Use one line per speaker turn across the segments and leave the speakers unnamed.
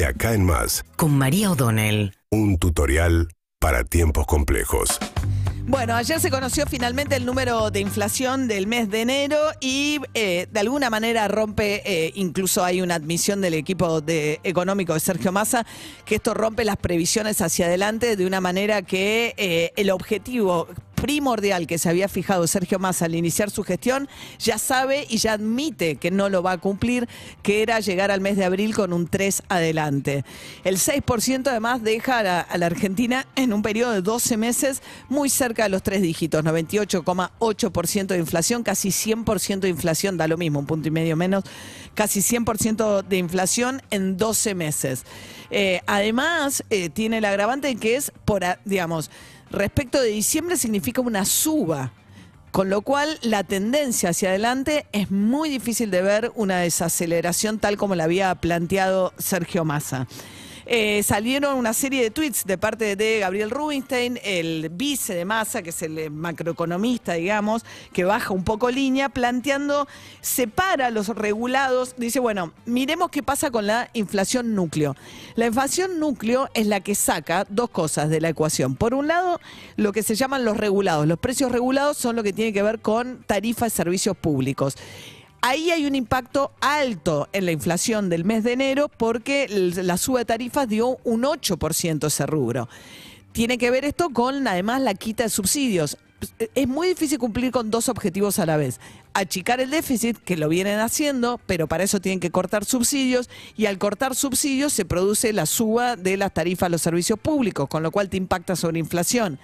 De acá en más,
con María O'Donnell.
un tutorial para tiempos complejos.
Bueno, ayer se conoció finalmente el número de inflación del mes de enero y eh, de alguna manera rompe, eh, incluso hay una admisión del equipo de, económico de Sergio Massa, que esto rompe las previsiones hacia adelante de una manera que eh, el objetivo primordial que se había fijado Sergio Massa al iniciar su gestión, ya sabe y ya admite que no lo va a cumplir, que era llegar al mes de abril con un 3 adelante. El 6% además deja a la, a la Argentina en un periodo de 12 meses muy cerca de los tres dígitos, 98,8% de inflación, casi 100% de inflación, da lo mismo, un punto y medio menos, casi 100% de inflación en 12 meses. Eh, además, eh, tiene el agravante que es, por, digamos, respecto de diciembre significa una suba. Con lo cual, la tendencia hacia adelante es muy difícil de ver una desaceleración tal como la había planteado Sergio Massa. Eh, salieron una serie de tweets de parte de Gabriel Rubinstein, el vice de Massa, que es el eh, macroeconomista, digamos, que baja un poco línea, planteando, separa los regulados, dice, bueno, miremos qué pasa con la inflación núcleo. La inflación núcleo es la que saca dos cosas de la ecuación. Por un lado, lo que se llaman los regulados. Los precios regulados son lo que tiene que ver con tarifas de servicios públicos. Ahí hay un impacto alto en la inflación del mes de enero porque la suba de tarifas dio un 8% ese rubro. Tiene que ver esto con además la quita de subsidios. Es muy difícil cumplir con dos objetivos a la vez. Achicar el déficit, que lo vienen haciendo, pero para eso tienen que cortar subsidios, y al cortar subsidios se produce la suba de las tarifas a los servicios públicos, con lo cual te impacta sobre inflación.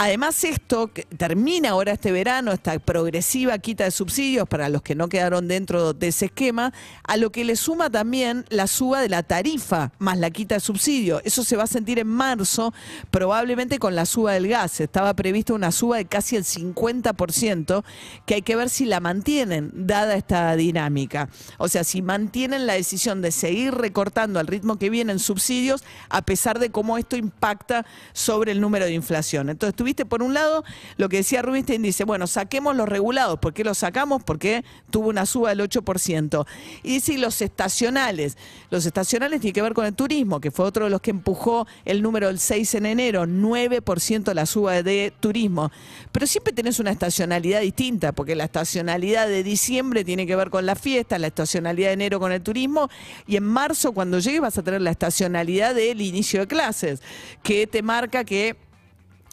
Además, esto termina ahora este verano, esta progresiva quita de subsidios para los que no quedaron dentro de ese esquema, a lo que le suma también la suba de la tarifa más la quita de subsidio. Eso se va a sentir en marzo, probablemente con la suba del gas. Estaba prevista una suba de casi el 50%, que hay que ver si la mantienen, dada esta dinámica. O sea, si mantienen la decisión de seguir recortando al ritmo que vienen subsidios, a pesar de cómo esto impacta sobre el número de inflación. Entonces, tuviste por un lado lo que decía Rubinstein, dice, bueno, saquemos los regulados. ¿Por qué los sacamos? Porque tuvo una suba del 8%. Y dice, y los estacionales. Los estacionales tienen que ver con el turismo, que fue otro de los que empujó el número del 6 en enero, 9% la suba de turismo. Pero siempre tenés una estacionalidad distinta, porque la estacionalidad de diciembre tiene que ver con la fiesta, la estacionalidad de enero con el turismo, y en marzo cuando llegue vas a tener la estacionalidad del inicio de clases, que te marca que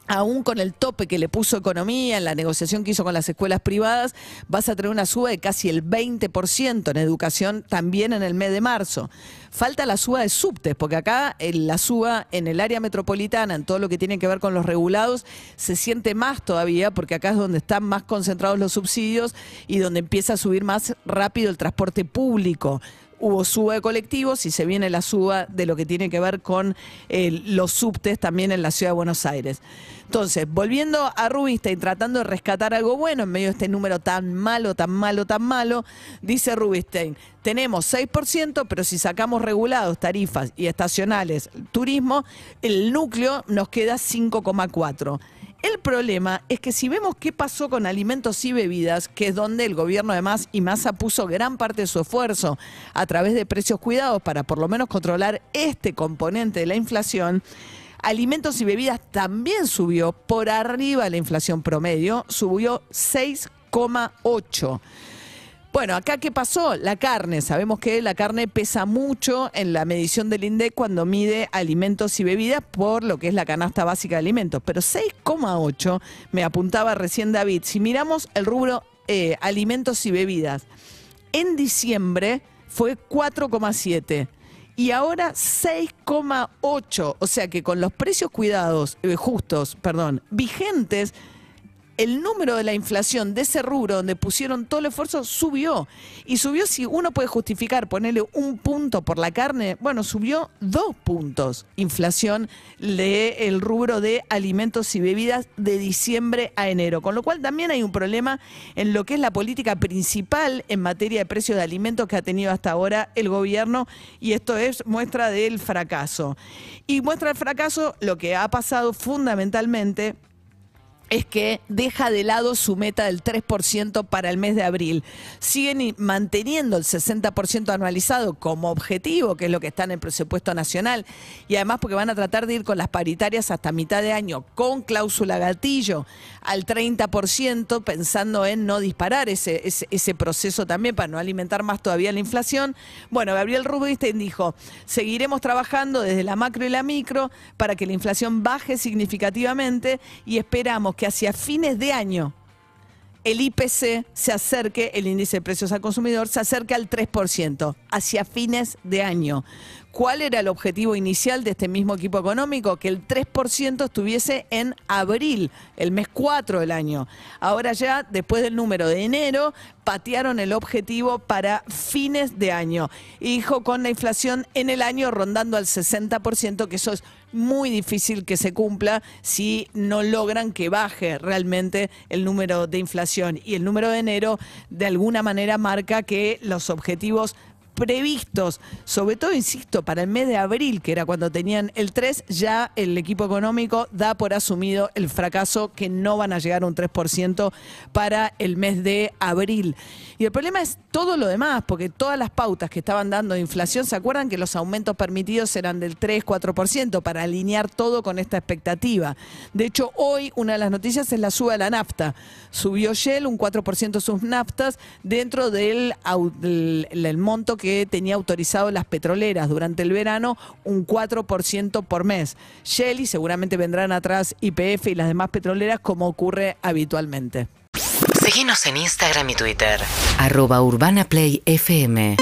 aún con el tope que le puso economía en la negociación que hizo con las escuelas privadas, vas a tener una suba de casi el 20% en educación también en el mes de marzo. Falta la suba de subtes, porque acá la suba en el área metropolitana, en todo lo que tiene que ver con los regulados, se siente más todavía, porque acá es donde están más concentrados los subsidios y donde empieza a subir más rápido el transporte público hubo suba de colectivos y se viene la suba de lo que tiene que ver con eh, los subtes también en la ciudad de Buenos Aires. Entonces, volviendo a Rubinstein, tratando de rescatar algo bueno en medio de este número tan malo, tan malo, tan malo, dice Rubinstein, tenemos 6%, pero si sacamos regulados, tarifas y estacionales, turismo, el núcleo nos queda 5,4%. El problema es que si vemos qué pasó con alimentos y bebidas, que es donde el gobierno además y Massa puso gran parte de su esfuerzo a través de precios cuidados para por lo menos controlar este componente de la inflación, alimentos y bebidas también subió por arriba de la inflación promedio, subió 6,8. Bueno, acá qué pasó? La carne. Sabemos que la carne pesa mucho en la medición del INDEC cuando mide alimentos y bebidas por lo que es la canasta básica de alimentos. Pero 6,8 me apuntaba recién David. Si miramos el rubro eh, alimentos y bebidas, en diciembre fue 4,7 y ahora 6,8. O sea que con los precios cuidados, eh, justos, perdón, vigentes, el número de la inflación de ese rubro donde pusieron todo el esfuerzo subió. Y subió si uno puede justificar ponerle un punto por la carne, bueno, subió dos puntos inflación del rubro de alimentos y bebidas de diciembre a enero. Con lo cual también hay un problema en lo que es la política principal en materia de precios de alimentos que ha tenido hasta ahora el gobierno y esto es muestra del fracaso. Y muestra el fracaso lo que ha pasado fundamentalmente es que deja de lado su meta del 3% para el mes de abril. Siguen manteniendo el 60% anualizado como objetivo, que es lo que está en el presupuesto nacional, y además porque van a tratar de ir con las paritarias hasta mitad de año con cláusula gatillo al 30%, pensando en no disparar ese, ese, proceso también para no alimentar más todavía la inflación. Bueno, Gabriel Rubinstein dijo, seguiremos trabajando desde la macro y la micro para que la inflación baje significativamente y esperamos que hacia fines de año el IPC se acerque, el índice de precios al consumidor, se acerque al 3% hacia fines de año. ¿Cuál era el objetivo inicial de este mismo equipo económico? Que el 3% estuviese en abril, el mes 4 del año. Ahora ya, después del número de enero, patearon el objetivo para fines de año. Y dijo con la inflación en el año rondando al 60%, que eso es muy difícil que se cumpla si no logran que baje realmente el número de inflación. Y el número de enero de alguna manera marca que los objetivos previstos, sobre todo, insisto, para el mes de abril, que era cuando tenían el 3, ya el equipo económico da por asumido el fracaso que no van a llegar a un 3% para el mes de abril. Y el problema es todo lo demás, porque todas las pautas que estaban dando de inflación, ¿se acuerdan que los aumentos permitidos eran del 3, 4% para alinear todo con esta expectativa? De hecho, hoy una de las noticias es la suba de la nafta. Subió Shell un 4% sus naftas dentro del, del monto que que tenía autorizado las petroleras durante el verano un 4% por mes. Shell y seguramente vendrán atrás IPF y las demás petroleras como ocurre habitualmente.
Síguenos en Instagram y Twitter. Arroba Urbana Play FM.